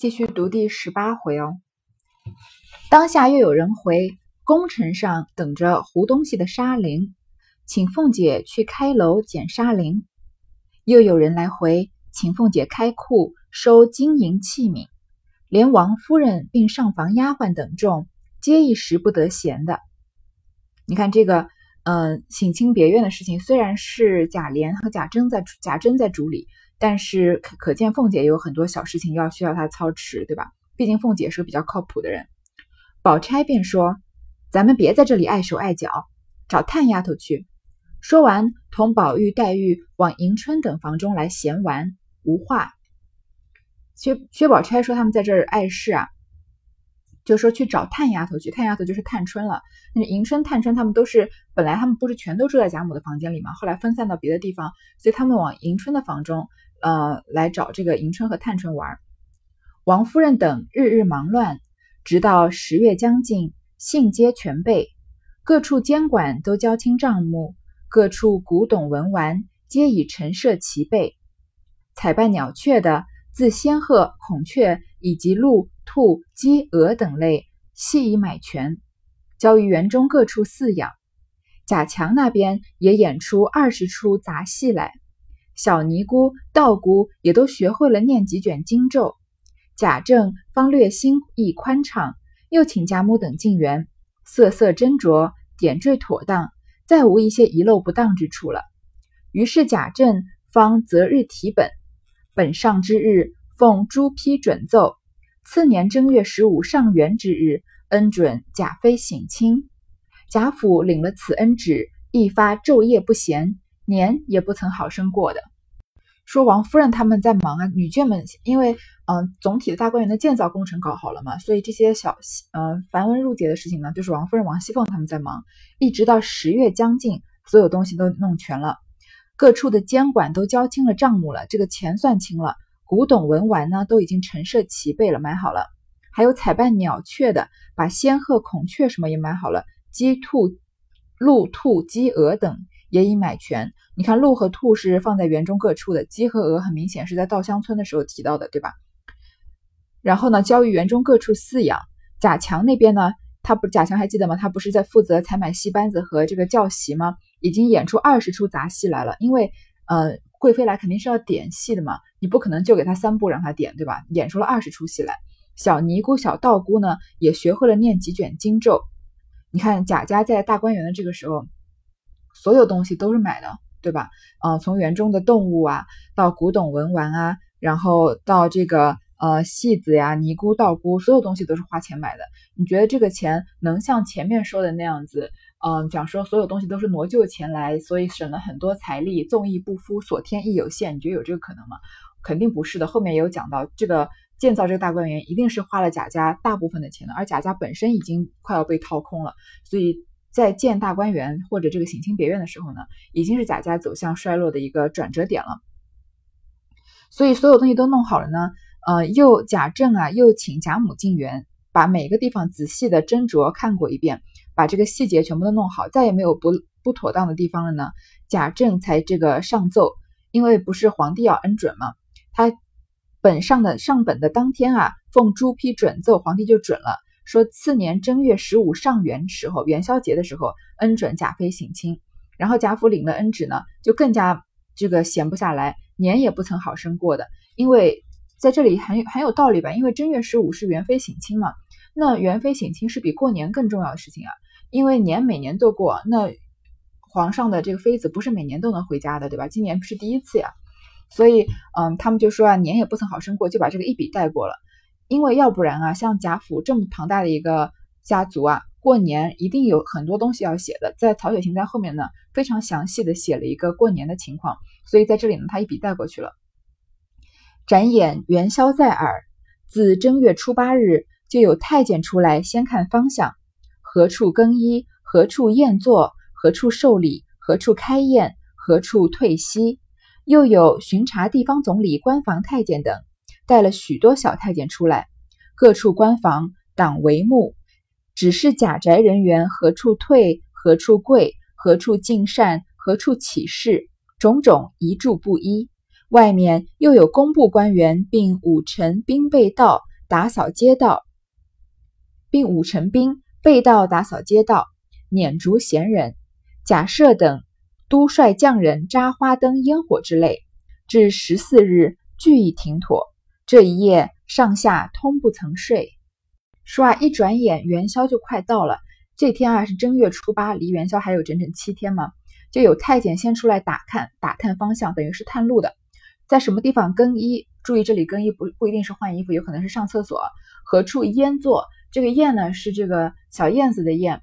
继续读第十八回哦。当下又有人回宫城上等着糊东西的沙铃，请凤姐去开楼捡沙铃；又有人来回请凤姐开库收金银器皿，连王夫人并上房丫鬟等众，皆一时不得闲的。你看这个，嗯，省亲别院的事情，虽然是贾琏和贾珍在贾珍在主理，但是可可见凤姐也有很多小事情要需要她操持，对吧？毕竟凤姐是个比较靠谱的人。宝钗便说：“咱们别在这里碍手碍脚，找探丫头去。”说完，同宝玉、黛玉往迎春等房中来闲玩，无话。薛薛宝钗说他们在这儿碍事啊。就说去找探丫头去，探丫头就是探春了。那迎春、探春他们都是本来他们不是全都住在贾母的房间里吗，后来分散到别的地方，所以他们往迎春的房中，呃，来找这个迎春和探春玩。王夫人等日日忙乱，直到十月将近，信皆全备，各处监管都交清账目，各处古董文玩皆已陈设齐备。采办鸟雀的，自仙鹤、孔雀以及鹿。兔、鸡、鹅等类，悉已买全，交于园中各处饲养。贾强那边也演出二十出杂戏来，小尼姑、道姑也都学会了念几卷经咒。贾政方略心意宽敞，又请贾母等进园，色色斟酌，点缀妥当，再无一些遗漏不当之处了。于是贾政方择日提本，本上之日，奉朱批准奏。次年正月十五上元之日，恩准贾妃省亲。贾府领了此恩旨，一发昼夜不闲，年也不曾好生过的。说王夫人他们在忙啊，女眷们因为嗯总体的大观园的建造工程搞好了嘛，所以这些小嗯繁文缛节的事情呢，就是王夫人王熙凤他们在忙。一直到十月将近，所有东西都弄全了，各处的监管都交清了账目了，这个钱算清了。古董文玩呢，都已经陈设齐备了，买好了。还有采办鸟雀的，把仙鹤、孔雀什么也买好了。鸡、兔、鹿、兔、鸡、鹅等也已买全。你看，鹿和兔是放在园中各处的，鸡和鹅很明显是在稻香村的时候提到的，对吧？然后呢，交于园中各处饲养。贾强那边呢，他不，贾强还记得吗？他不是在负责采买戏班子和这个教习吗？已经演出二十出杂戏来了，因为呃。贵妃来肯定是要点戏的嘛，你不可能就给她三部让她点，对吧？演出了二十出戏来。小尼姑、小道姑呢，也学会了念几卷经咒。你看贾家在大观园的这个时候，所有东西都是买的，对吧？呃，从园中的动物啊，到古董文玩啊，然后到这个呃戏子呀、尼姑、道姑，所有东西都是花钱买的。你觉得这个钱能像前面说的那样子？嗯，讲说所有东西都是挪旧钱来，所以省了很多财力，纵意不敷，所添亦有限。你觉得有这个可能吗？肯定不是的。后面也有讲到，这个建造这个大观园一定是花了贾家大部分的钱的，而贾家本身已经快要被掏空了，所以在建大观园或者这个省亲别院的时候呢，已经是贾家走向衰落的一个转折点了。所以所有东西都弄好了呢，呃，又贾政啊，又请贾母进园，把每个地方仔细的斟酌看过一遍。把这个细节全部都弄好，再也没有不不妥当的地方了呢。贾政才这个上奏，因为不是皇帝要恩准嘛，他本上的上本的当天啊，奉朱批准奏，皇帝就准了，说次年正月十五上元时候，元宵节的时候，恩准贾妃省亲。然后贾府领了恩旨呢，就更加这个闲不下来，年也不曾好生过的。因为在这里很很有道理吧？因为正月十五是元妃省亲嘛，那元妃省亲是比过年更重要的事情啊。因为年每年都过，那皇上的这个妃子不是每年都能回家的，对吧？今年不是第一次呀，所以，嗯，他们就说啊，年也不曾好生过，就把这个一笔带过了。因为要不然啊，像贾府这么庞大的一个家族啊，过年一定有很多东西要写的。在曹雪芹在后面呢，非常详细的写了一个过年的情况，所以在这里呢，他一笔带过去了。展演元宵在耳，自正月初八日就有太监出来先看方向。何处更衣？何处宴坐？何处受礼？何处开宴？何处退息？又有巡查地方总理、官房太监等，带了许多小太监出来，各处官房党帷幕，指示贾宅人员何处退？何处跪？何处尽善？何处起事？种种一注不一。外面又有工部官员，并五臣兵备道打扫街道，并五成兵被盗打扫街道，撵逐闲人。贾赦等都率匠人扎花灯、烟火之类，至十四日俱已停妥。这一夜上下通不曾睡。说啊，一转眼元宵就快到了。这天啊是正月初八，离元宵还有整整七天嘛。就有太监先出来打看，打探方向，等于是探路的，在什么地方更衣？注意，这里更衣不不一定是换衣服，有可能是上厕所。何处燕坐？这个燕呢是这个小燕子的燕，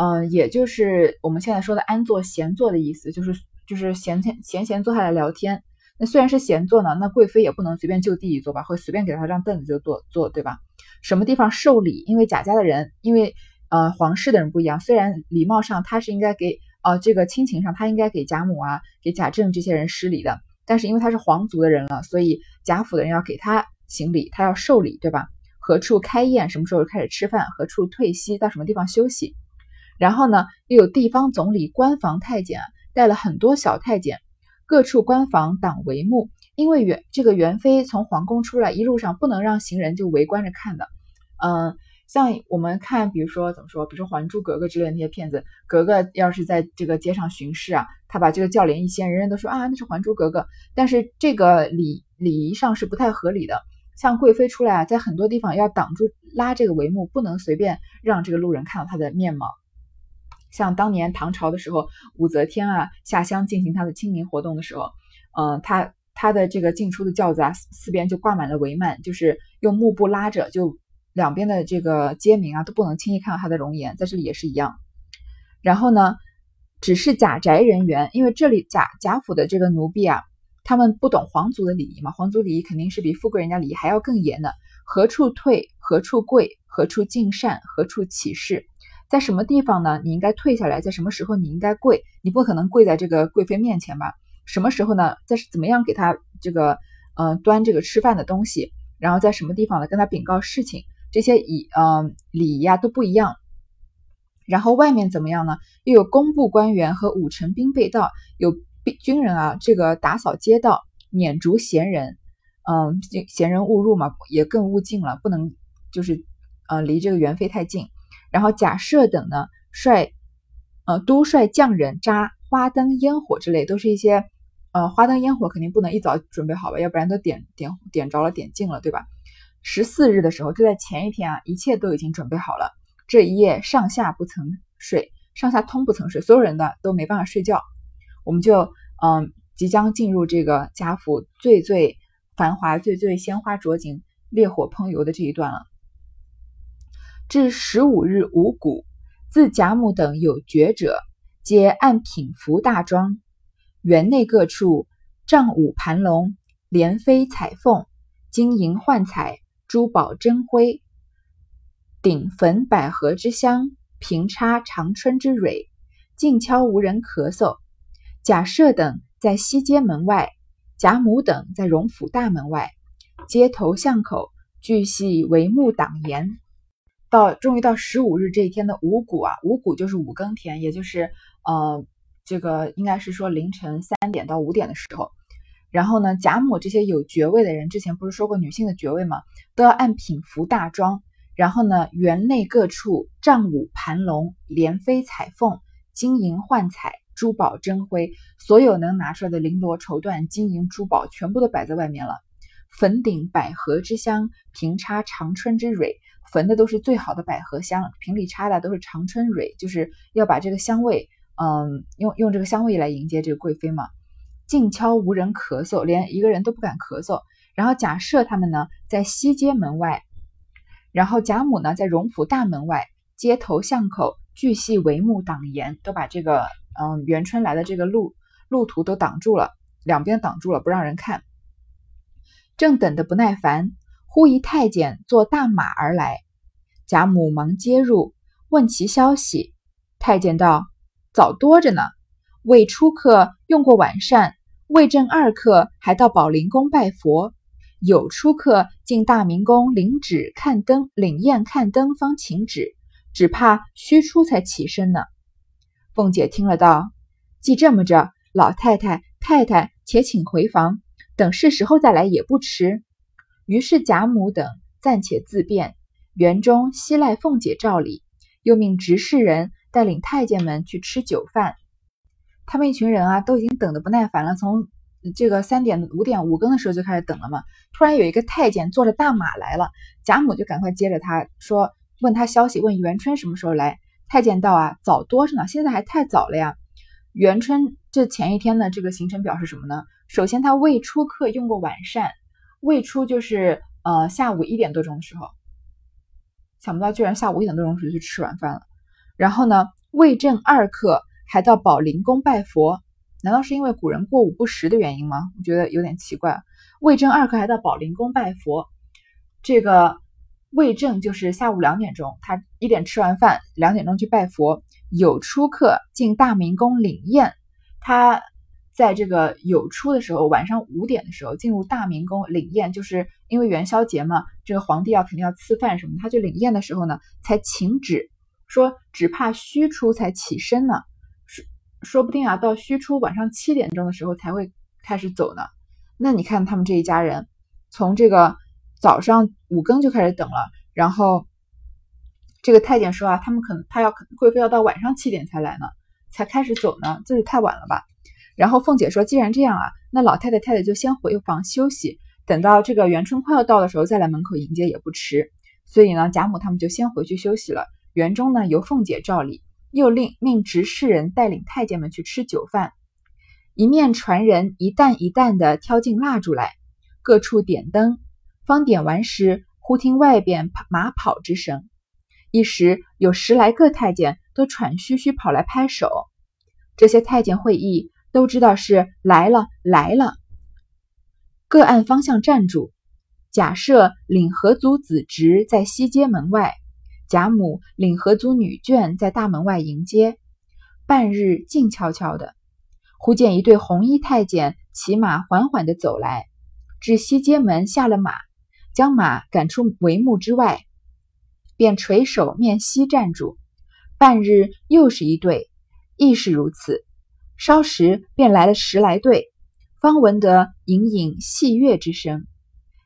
嗯，也就是我们现在说的安坐、闲坐的意思，就是就是闲闲闲闲坐下来聊天。那虽然是闲坐呢，那贵妃也不能随便就地一坐吧，会随便给她张凳子就坐坐，对吧？什么地方受礼？因为贾家的人，因为呃皇室的人不一样，虽然礼貌上他是应该给呃这个亲情上他应该给贾母啊、给贾政这些人施礼的，但是因为他是皇族的人了，所以贾府的人要给他行礼，他要受礼，对吧？何处开宴？什么时候开始吃饭？何处退息？到什么地方休息？然后呢，又有地方总理、官房太监，带了很多小太监，各处官房挡帷幕，因为元这个元妃从皇宫出来，一路上不能让行人就围观着看的。嗯，像我们看，比如说怎么说，比如说《还珠格格》之类的那些片子，格格要是在这个街上巡视啊，他把这个轿帘一掀，人人都说啊，那是《还珠格格》，但是这个礼礼仪上是不太合理的。像贵妃出来啊，在很多地方要挡住拉这个帷幕，不能随便让这个路人看到她的面貌。像当年唐朝的时候，武则天啊下乡进行她的清明活动的时候，嗯，她她的这个进出的轿子啊，四边就挂满了帷幔，就是用幕布拉着，就两边的这个街民啊都不能轻易看到她的容颜。在这里也是一样。然后呢，只是贾宅人员，因为这里贾贾府的这个奴婢啊。他们不懂皇族的礼仪嘛？皇族礼仪肯定是比富贵人家礼仪还要更严的。何处退？何处跪？何处敬善？何处起事？在什么地方呢？你应该退下来。在什么时候你应该跪？你不可能跪在这个贵妃面前吧？什么时候呢？在怎么样给她这个嗯端这个吃饭的东西？然后在什么地方呢？跟她禀告事情？这些仪嗯礼仪啊都不一样。然后外面怎么样呢？又有工部官员和武成兵被盗，有兵。军人啊，这个打扫街道，撵逐闲人，嗯，闲人勿入嘛，也更勿近了，不能就是呃离这个元妃太近。然后贾赦等呢，率呃都率匠人扎花灯、烟火之类，都是一些呃花灯烟火肯定不能一早准备好吧，要不然都点点点着了，点尽了，对吧？十四日的时候，就在前一天啊，一切都已经准备好了。这一夜上下不曾睡，上下通不曾睡，所有人的都没办法睡觉。我们就嗯，即将进入这个贾府最最繁华、最最鲜花着锦、烈火烹油的这一段了。至十五日五谷，自贾母等有爵者，皆按品服大庄，园内各处帐舞盘龙，莲飞彩凤，金银幻彩，珠宝珍辉，顶焚百合之香，平插长春之蕊，静悄无人咳嗽。贾赦等在西街门外，贾母等在荣府大门外，街头巷口俱系帷幕挡严。到终于到十五日这一天的五谷啊，五谷就是五更天，也就是呃，这个应该是说凌晨三点到五点的时候。然后呢，贾母这些有爵位的人，之前不是说过女性的爵位吗？都要按品服大装。然后呢，园内各处帐舞盘龙，莲飞彩凤，金银幻彩。珠宝珍辉，所有能拿出来的绫罗绸缎、金银珠宝，全部都摆在外面了。粉顶百合之香，平插长春之蕊，焚的都是最好的百合香，瓶里插的都是长春蕊，就是要把这个香味，嗯，用用这个香味来迎接这个贵妃嘛。静悄无人咳嗽，连一个人都不敢咳嗽。然后贾赦他们呢，在西街门外，然后贾母呢，在荣府大门外，街头巷口巨细帷幕挡严，都把这个。嗯，元春来的这个路路途都挡住了，两边挡住了，不让人看。正等得不耐烦，忽一太监坐大马而来，贾母忙接入，问其消息。太监道：“早多着呢，未出客用过晚膳，未正二刻还到宝灵宫拜佛，有出客进大明宫领旨看灯，领宴看灯方请旨，只怕虚出才起身呢。”凤姐听了道：“既这么着，老太太、太太且请回房，等是时候再来也不迟。”于是贾母等暂且自便。园中悉赖凤姐照礼，又命执事人带领太监们去吃酒饭。他们一群人啊，都已经等得不耐烦了，从这个三点五点五更的时候就开始等了嘛。突然有一个太监坐着大马来了，贾母就赶快接着他说，问他消息，问元春什么时候来。太监道啊，早多着呢，现在还太早了呀。元春这前一天的这个行程表是什么呢？首先他未出客用过晚膳，未出就是呃下午一点多钟的时候，想不到居然下午一点多钟时就去吃晚饭了。然后呢，魏正二刻还到宝林宫拜佛。难道是因为古人过午不食的原因吗？我觉得有点奇怪。魏正二刻还到宝林宫拜佛，这个魏正就是下午两点钟，他一点吃完饭，两点钟去拜佛。有出客进大明宫领宴，他在这个有出的时候，晚上五点的时候进入大明宫领宴，就是因为元宵节嘛，这个皇帝要肯定要赐饭什么，他去领宴的时候呢，才请旨说只怕虚初才起身呢。说说不定啊，到虚初晚上七点钟的时候才会开始走呢。那你看他们这一家人，从这个早上五更就开始等了，然后这个太监说啊，他们可能他要贵妃要到晚上七点才来呢，才开始走呢，这是太晚了吧？然后凤姐说，既然这样啊，那老太太太太就先回房休息，等到这个元春快要到的时候再来门口迎接也不迟。所以呢，贾母他们就先回去休息了。园中呢由凤姐照例。又令命执事人带领太监们去吃酒饭，一面传人一担一担的挑进蜡烛来，各处点灯。方点完时，忽听外边马跑之声，一时有十来个太监都喘吁吁跑来拍手。这些太监会意，都知道是来了来了，各按方向站住。假设领合族子侄在西街门外。贾母领合族女眷在大门外迎接，半日静悄悄的。忽见一对红衣太监骑马缓缓的走来，至西街门下了马，将马赶出帷幕之外，便垂手面西站住。半日又是一对，亦是如此。稍时便来了十来对，方闻得隐隐戏乐之声，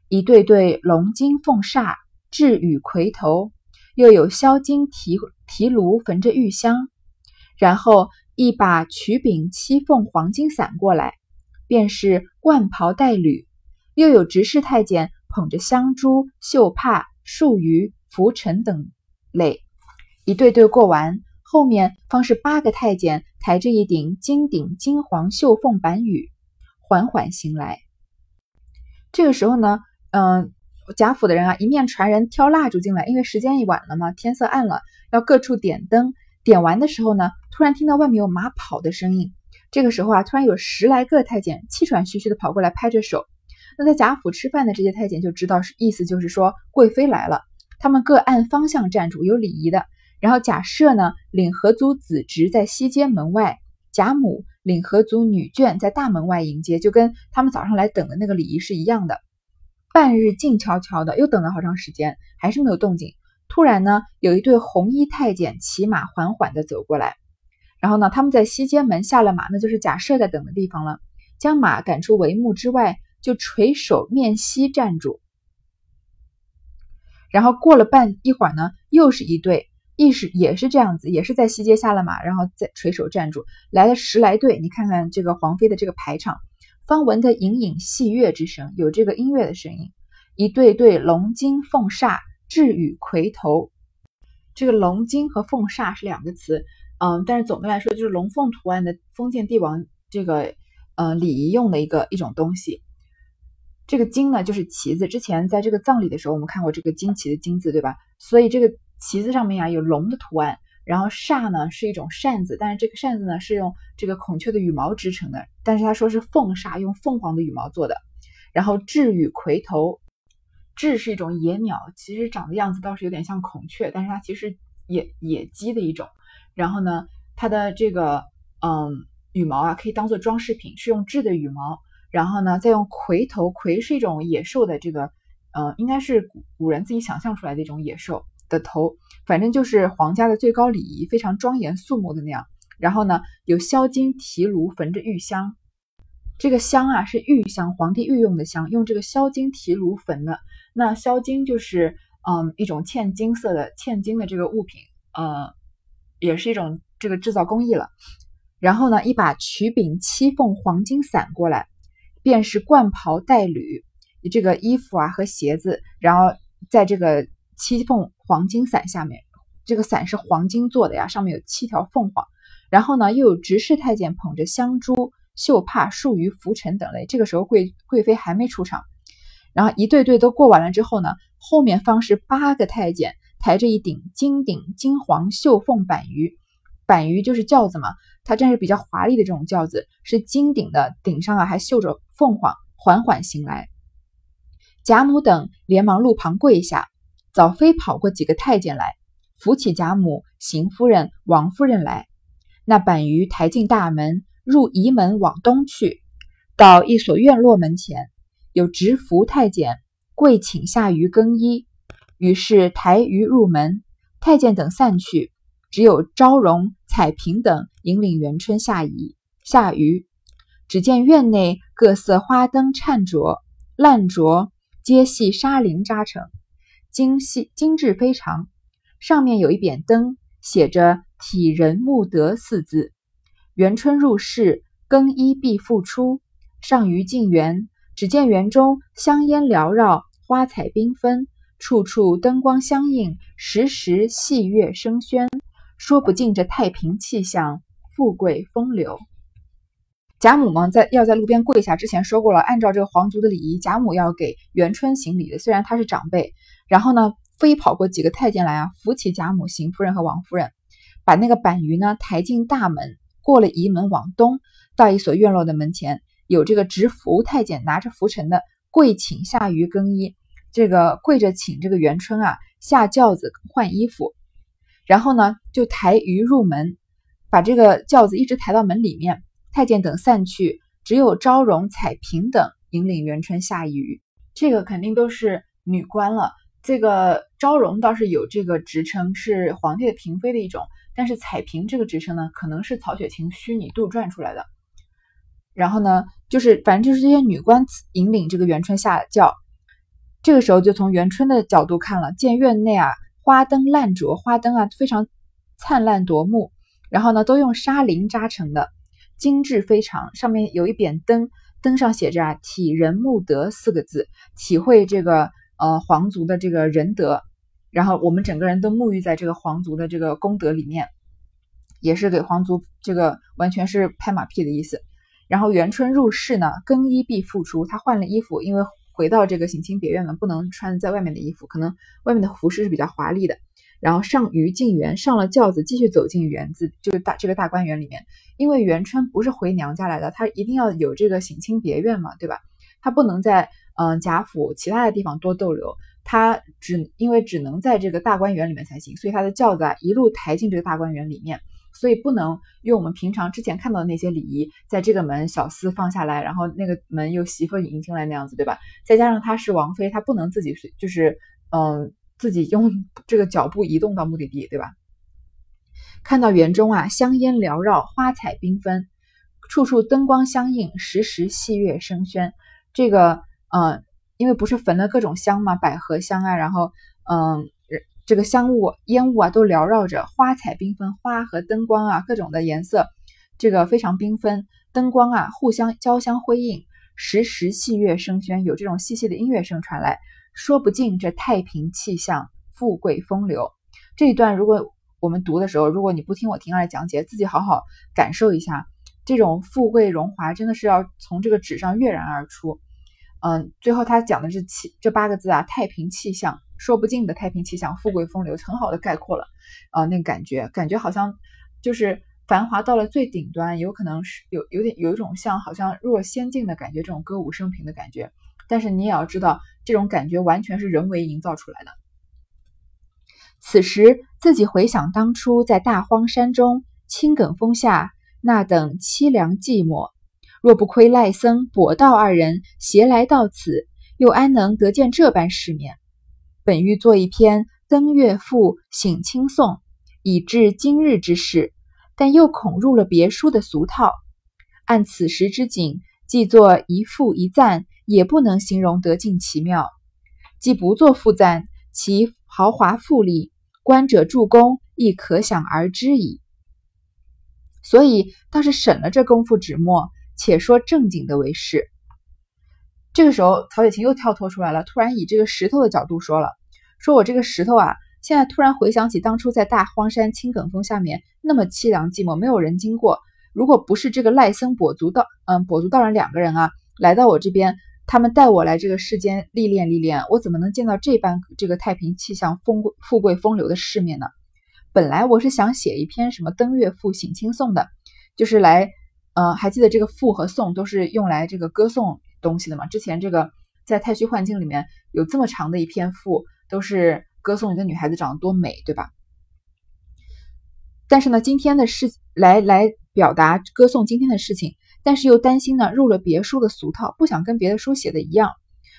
一对对龙金凤煞，雉羽魁头。又有销金提提炉焚着玉香，然后一把曲柄七凤黄金伞过来，便是冠袍带履；又有执事太监捧着香珠、绣帕、束鱼、拂尘等类，一对对过完，后面方是八个太监抬着一顶金顶金黄绣凤板羽，缓缓行来。这个时候呢，嗯。贾府的人啊，一面传人挑蜡烛进来，因为时间已晚了嘛，天色暗了，要各处点灯。点完的时候呢，突然听到外面有马跑的声音。这个时候啊，突然有十来个太监气喘吁吁的跑过来，拍着手。那在贾府吃饭的这些太监就知道是意思就是说贵妃来了，他们各按方向站住，有礼仪的。然后贾赦呢，领合族子侄在西街门外，贾母领合族女眷在大门外迎接，就跟他们早上来等的那个礼仪是一样的。半日静悄悄的，又等了好长时间，还是没有动静。突然呢，有一对红衣太监骑马缓缓的走过来，然后呢，他们在西街门下了马，那就是贾赦在等的地方了。将马赶出帷幕之外，就垂手面西站住。然后过了半一会儿呢，又是一对，亦是也是这样子，也是在西街下了马，然后再垂手站住。来了十来对，你看看这个皇妃的这个排场。方闻得隐隐戏乐之声，有这个音乐的声音。一对对龙金凤煞，雉羽魁头。这个龙金和凤煞是两个词，嗯，但是总的来说就是龙凤图案的封建帝王这个呃礼仪用的一个一种东西。这个金呢就是旗子，之前在这个葬礼的时候我们看过这个金旗的金字，对吧？所以这个旗子上面啊有龙的图案。然后扇呢是一种扇子，但是这个扇子呢是用这个孔雀的羽毛织成的，但是他说是凤煞，用凤凰的羽毛做的。然后雉羽魁头，雉是一种野鸟，其实长的样子倒是有点像孔雀，但是它其实野野鸡的一种。然后呢，它的这个嗯羽毛啊可以当做装饰品，是用雉的羽毛。然后呢，再用魁头，魁是一种野兽的这个，呃，应该是古古人自己想象出来的一种野兽。的头，反正就是皇家的最高礼仪，非常庄严肃穆的那样。然后呢，有销金提炉焚着玉香，这个香啊是玉香，皇帝御用的香，用这个销金提炉焚的。那销金就是嗯一种嵌金色的嵌金的这个物品，呃，也是一种这个制造工艺了。然后呢，一把曲柄七凤黄金伞过来，便是冠袍带履，这个衣服啊和鞋子，然后在这个七凤黄金伞下面，这个伞是黄金做的呀，上面有七条凤凰。然后呢，又有执事太监捧着香珠、绣帕、数余拂尘等类。这个时候贵贵妃还没出场，然后一对对都过完了之后呢，后面方是八个太监抬着一顶金顶金黄绣凤板鱼，板鱼就是轿子嘛。它真是比较华丽的这种轿子，是金顶的，顶上啊还绣着凤凰，缓缓行来。贾母等连忙路旁跪下，早飞跑过几个太监来，扶起贾母、邢夫人、王夫人来。那板鱼抬进大门，入仪门往东去，到一所院落门前，有执服太监跪请下鱼更衣，于是抬鱼入门，太监等散去。只有昭容、彩萍等引领元春下仪下鱼，只见院内各色花灯颤着、烂着，皆系纱绫扎成，精细精致非常。上面有一扁灯，写着“体仁慕德”四字。元春入室更衣，必复出。上于进园，只见园中香烟缭绕，花彩缤纷，处处灯光相映，时时戏乐声喧。说不尽这太平气象，富贵风流。贾母嘛，在要在路边跪下之前说过了，按照这个皇族的礼仪，贾母要给元春行礼的。虽然她是长辈，然后呢，飞跑过几个太监来啊，扶起贾母、邢夫人和王夫人，把那个板鱼呢抬进大门，过了仪门往东，到一所院落的门前，有这个执服太监拿着拂尘的跪请下鱼更衣，这个跪着请这个元春啊下轿子换衣服。然后呢，就抬鱼入门，把这个轿子一直抬到门里面。太监等散去，只有昭容、彩萍等引领元春下鱼。这个肯定都是女官了。这个昭容倒是有这个职称，是皇帝的嫔妃的一种。但是彩萍这个职称呢，可能是曹雪芹虚拟杜撰出来的。然后呢，就是反正就是这些女官引领这个元春下轿。这个时候就从元春的角度看了，见院内啊。花灯烂着，花灯啊非常灿烂夺目，然后呢都用纱绫扎成的，精致非常。上面有一扁灯，灯上写着啊“体仁慕德”四个字，体会这个呃皇族的这个仁德。然后我们整个人都沐浴在这个皇族的这个功德里面，也是给皇族这个完全是拍马屁的意思。然后元春入室呢，更衣必复出，她换了衣服，因为。回到这个省亲别院了，不能穿在外面的衣服，可能外面的服饰是比较华丽的。然后上于进园，上了轿子，继续走进园子，就是大这个大观园里面。因为元春不是回娘家来的，她一定要有这个省亲别院嘛，对吧？她不能在嗯贾府其他的地方多逗留，他只因为只能在这个大观园里面才行，所以他的轿子啊一路抬进这个大观园里面。所以不能用我们平常之前看到的那些礼仪，在这个门小厮放下来，然后那个门又媳妇迎进来那样子，对吧？再加上她是王妃，她不能自己随，就是嗯，自己用这个脚步移动到目的地，对吧？看到园中啊，香烟缭绕，花彩缤纷，处处灯光相映，时时戏乐声喧。这个嗯，因为不是焚了各种香嘛，百合香啊，然后嗯。这个香雾、烟雾啊，都缭绕着，花彩缤纷，花和灯光啊，各种的颜色，这个非常缤纷。灯光啊，互相交相辉映，时时戏乐声喧，有这种细细的音乐声传来，说不尽这太平气象、富贵风流。这一段如果我们读的时候，如果你不听我听来讲解，自己好好感受一下，这种富贵荣华真的是要从这个纸上跃然而出。嗯，最后他讲的这七这八个字啊，太平气象。说不尽的太平气象、富贵风流，很好的概括了，啊，那个感觉，感觉好像就是繁华到了最顶端，有可能是有有点有一种像好像入了仙境的感觉，这种歌舞升平的感觉。但是你也要知道，这种感觉完全是人为营造出来的。此时自己回想当初在大荒山中青埂峰下那等凄凉寂寞，若不亏赖僧、跛道二人携来到此，又安能得见这般世面？本欲做一篇《登月赋》省亲颂，以至今日之事，但又恐入了别书的俗套。按此时之景，既作一赋一赞，也不能形容得尽其妙。既不作赋赞，其豪华富丽，观者助攻亦可想而知矣。所以倒是省了这功夫纸墨，且说正经的为是。这个时候，曹雪芹又跳脱出来了，突然以这个石头的角度说了：“说我这个石头啊，现在突然回想起当初在大荒山青埂峰下面那么凄凉寂寞，没有人经过。如果不是这个赖僧跛足道，嗯，跛足道人两个人啊，来到我这边，他们带我来这个世间历练历练，我怎么能见到这般这个太平气象、丰富贵风流的世面呢？”本来我是想写一篇什么登岳赋、省亲颂的，就是来，呃，还记得这个赋和颂都是用来这个歌颂东西的嘛？之前这个在《太虚幻境》里面有这么长的一篇赋，都是歌颂一个女孩子长得多美，对吧？但是呢，今天的事来来表达歌颂今天的事情，但是又担心呢入了别书的俗套，不想跟别的书写的一样，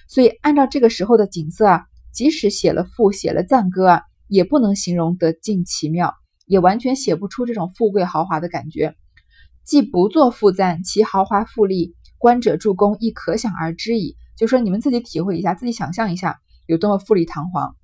所以按照这个时候的景色啊，即使写了赋、写了赞歌啊。也不能形容得尽奇妙，也完全写不出这种富贵豪华的感觉。既不做复赞，其豪华富丽，观者助攻亦可想而知矣。就说你们自己体会一下，自己想象一下有多么富丽堂皇。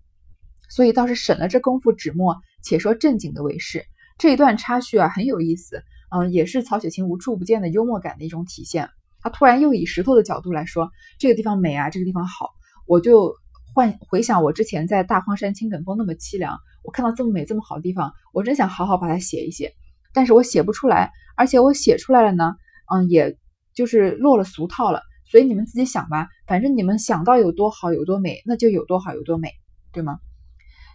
所以倒是省了这功夫纸墨，且说正经的为是。这一段插叙啊很有意思，嗯，也是曹雪芹无处不见的幽默感的一种体现。他突然又以石头的角度来说，这个地方美啊，这个地方好，我就。幻回想我之前在大荒山青埂峰那么凄凉，我看到这么美这么好的地方，我真想好好把它写一写，但是我写不出来，而且我写出来了呢，嗯，也就是落了俗套了。所以你们自己想吧，反正你们想到有多好有多美，那就有多好有多美，对吗？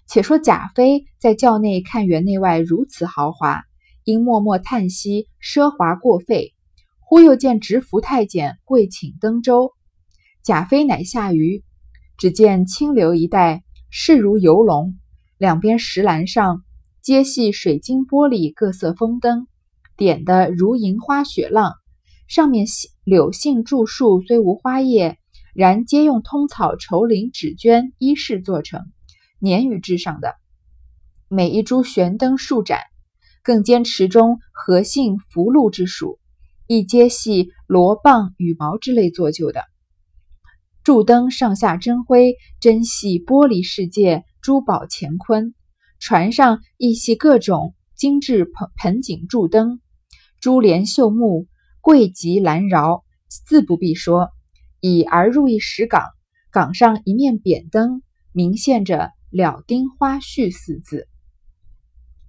且说贾妃在轿内看园内外如此豪华，因默默叹息奢华过费，忽又见执服太监跪请登舟，贾妃乃下舆。只见清流一带，势如游龙，两边石栏上皆系水晶玻璃各色风灯，点的如银花雪浪。上面柳杏柱树虽无花叶，然皆用通草绸绫纸绢衣饰做成，粘于枝上的。每一株悬灯数盏，更兼池中荷杏福禄之属，亦皆系罗蚌羽毛之类做就的。柱灯上下真辉，真系玻璃世界珠宝乾坤。船上亦系各种精致盆盆景柱灯，珠帘绣幕，贵极兰饶，自不必说。已而入一石岗，岗上一面扁灯，明现着“了丁花絮”四字。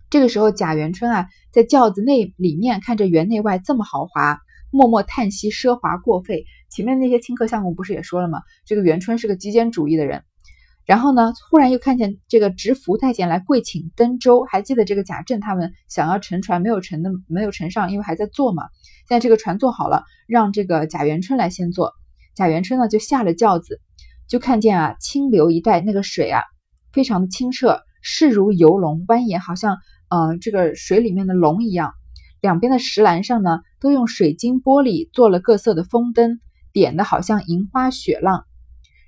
这个时候，贾元春啊，在轿子内里面看着园内外这么豪华。默默叹息奢华过费。前面那些清客相公不是也说了吗？这个元春是个极简主义的人。然后呢，忽然又看见这个执服太监来跪请登舟。还记得这个贾政他们想要乘船，没有乘的，没有乘上，因为还在坐嘛。现在这个船坐好了，让这个贾元春来先坐。贾元春呢就下了轿子，就看见啊清流一带那个水啊，非常的清澈，势如游龙，蜿蜒，好像呃这个水里面的龙一样。两边的石栏上呢，都用水晶玻璃做了各色的风灯，点的好像银花雪浪。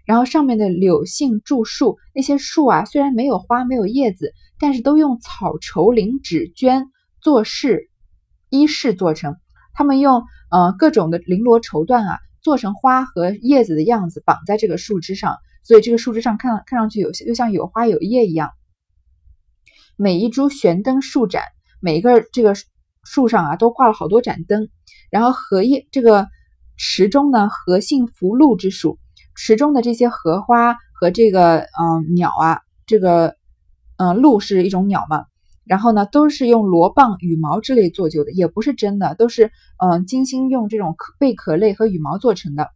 然后上面的柳杏柱树，那些树啊，虽然没有花没有叶子，但是都用草绸绫纸绢做饰衣饰做成。他们用呃各种的绫罗绸缎啊，做成花和叶子的样子，绑在这个树枝上，所以这个树枝上看看上去有又像有花有叶一样。每一株悬灯数盏，每一个这个。树上啊都挂了好多盏灯，然后荷叶这个池中呢，荷杏福禄之属，池中的这些荷花和这个嗯鸟啊，这个嗯鹿是一种鸟嘛，然后呢都是用螺蚌羽毛之类做就的，也不是真的，都是嗯精心用这种贝壳类和羽毛做成的。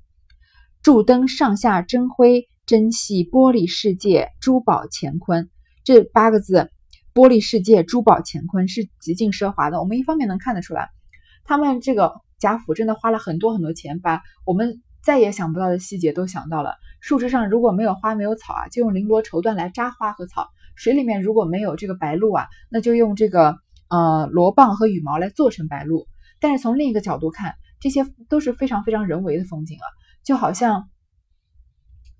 柱灯上下真辉，真系玻璃世界珠宝乾坤，这八个字。玻璃世界，珠宝乾坤是极尽奢华的。我们一方面能看得出来，他们这个贾府真的花了很多很多钱，把我们再也想不到的细节都想到了。树枝上如果没有花没有草啊，就用绫罗绸缎来扎花和草；水里面如果没有这个白鹭啊，那就用这个呃罗蚌和羽毛来做成白鹭。但是从另一个角度看，这些都是非常非常人为的风景啊，就好像。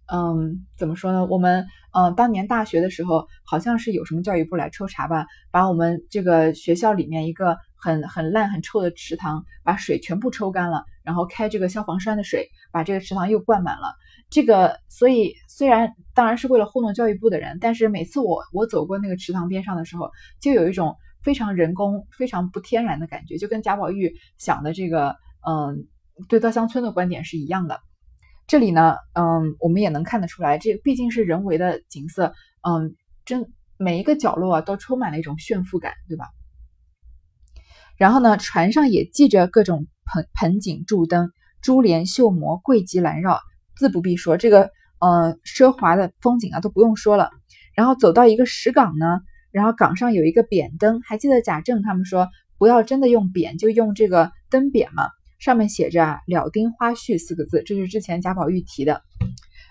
嗯，怎么说呢？我们嗯，当年大学的时候，好像是有什么教育部来抽查吧，把我们这个学校里面一个很很烂很臭的池塘，把水全部抽干了，然后开这个消防栓的水，把这个池塘又灌满了。这个，所以虽然当然是为了糊弄教育部的人，但是每次我我走过那个池塘边上的时候，就有一种非常人工、非常不天然的感觉，就跟贾宝玉想的这个，嗯，对稻香村的观点是一样的。这里呢，嗯，我们也能看得出来，这毕竟是人为的景色，嗯，真每一个角落啊都充满了一种炫富感，对吧？然后呢，船上也系着各种盆盆景、柱灯、珠帘绣膜、桂极拦绕，自不必说，这个呃奢华的风景啊都不用说了。然后走到一个石岗呢，然后岗上有一个扁灯，还记得贾政他们说不要真的用扁，就用这个灯匾嘛。上面写着啊“了丁花絮”四个字，这是之前贾宝玉提的。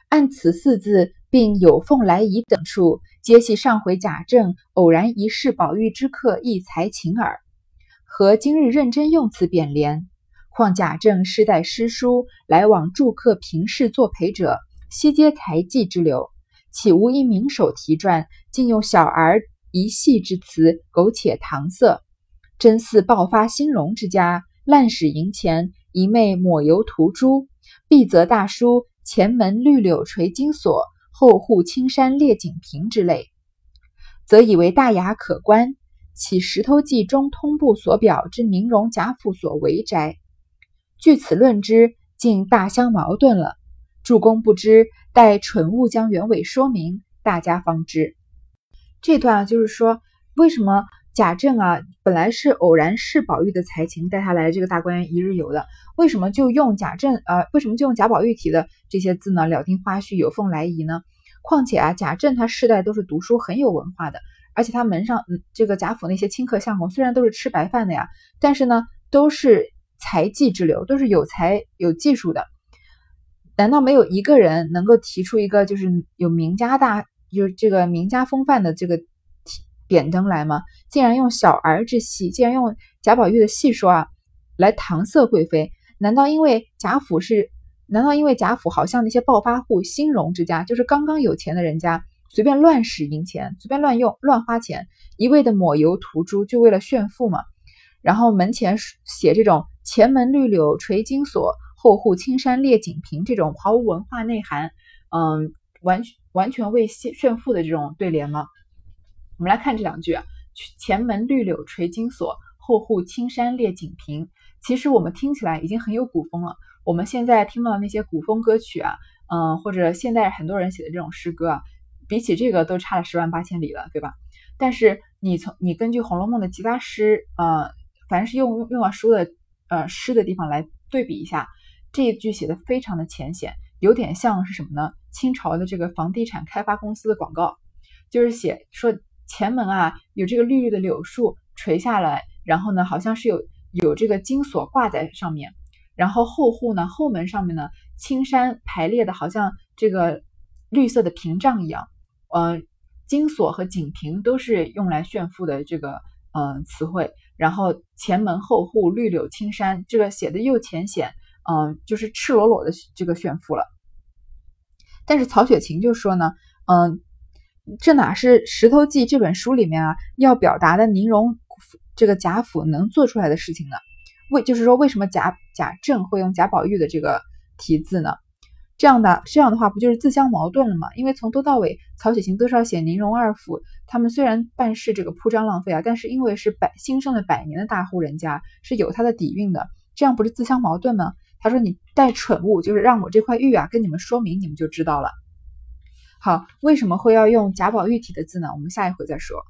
按此四字，并有凤来仪等处，皆系上回贾政偶然一试宝玉之客一才情耳。和今日认真用此匾联，况贾政世代诗书来往住客平事作陪者，悉皆才妓之流，岂无一名手题撰，竟用小儿一戏之词，苟且搪塞，真似爆发兴隆之家。烂使银钱，一昧抹油涂朱；必则大书“前门绿柳垂金锁，后户青山列锦屏”之类，则以为大雅可观。起《石头记》中通部所表之宁荣贾府所为宅，据此论之，竟大相矛盾了。主公不知，待蠢物将原委说明，大家方知。这段就是说，为什么？贾政啊，本来是偶然试宝玉的才情，带他来这个大观园一日游的。为什么就用贾政呃，为什么就用贾宝玉提的这些字呢？了丁花絮，有凤来仪呢？况且啊，贾政他世代都是读书很有文化的，而且他门上嗯这个贾府那些亲客相公虽然都是吃白饭的呀，但是呢，都是才技之流，都是有才有技术的。难道没有一个人能够提出一个就是有名家大，就是这个名家风范的这个？点灯来吗？竟然用小儿之戏，竟然用贾宝玉的戏说啊，来搪塞贵妃？难道因为贾府是？难道因为贾府好像那些暴发户、兴荣之家，就是刚刚有钱的人家，随便乱使银钱，随便乱用、乱花钱，一味的抹油涂朱，就为了炫富嘛？然后门前写这种“前门绿柳垂金锁，后户青山列锦屏”这种毫无文化内涵，嗯，完完全为炫炫富的这种对联吗？我们来看这两句啊，前门绿柳垂金锁，后户青山列锦屏。其实我们听起来已经很有古风了。我们现在听到的那些古风歌曲啊，嗯，或者现在很多人写的这种诗歌啊，比起这个都差了十万八千里了，对吧？但是你从你根据《红楼梦》的其他诗，呃，凡是用用到书的呃诗的地方来对比一下，这一句写的非常的浅显，有点像是什么呢？清朝的这个房地产开发公司的广告，就是写说。前门啊，有这个绿绿的柳树垂下来，然后呢，好像是有有这个金锁挂在上面。然后后户呢，后门上面呢，青山排列的好像这个绿色的屏障一样。嗯，金锁和锦屏都是用来炫富的这个嗯词汇。然后前门后户绿柳青山，这个写的又浅显，嗯，就是赤裸裸的这个炫富了。但是曹雪芹就说呢，嗯。这哪是《石头记》这本书里面啊要表达的宁荣这个贾府能做出来的事情呢？为就是说，为什么贾贾政会用贾宝玉的这个题字呢？这样的这样的话，不就是自相矛盾了吗？因为从头到尾，曹雪芹多少写宁荣二府，他们虽然办事这个铺张浪费啊，但是因为是百兴盛了百年的大户人家，是有他的底蕴的，这样不是自相矛盾吗？他说：“你带蠢物，就是让我这块玉啊跟你们说明，你们就知道了。”好，为什么会要用贾宝玉体的字呢？我们下一回再说。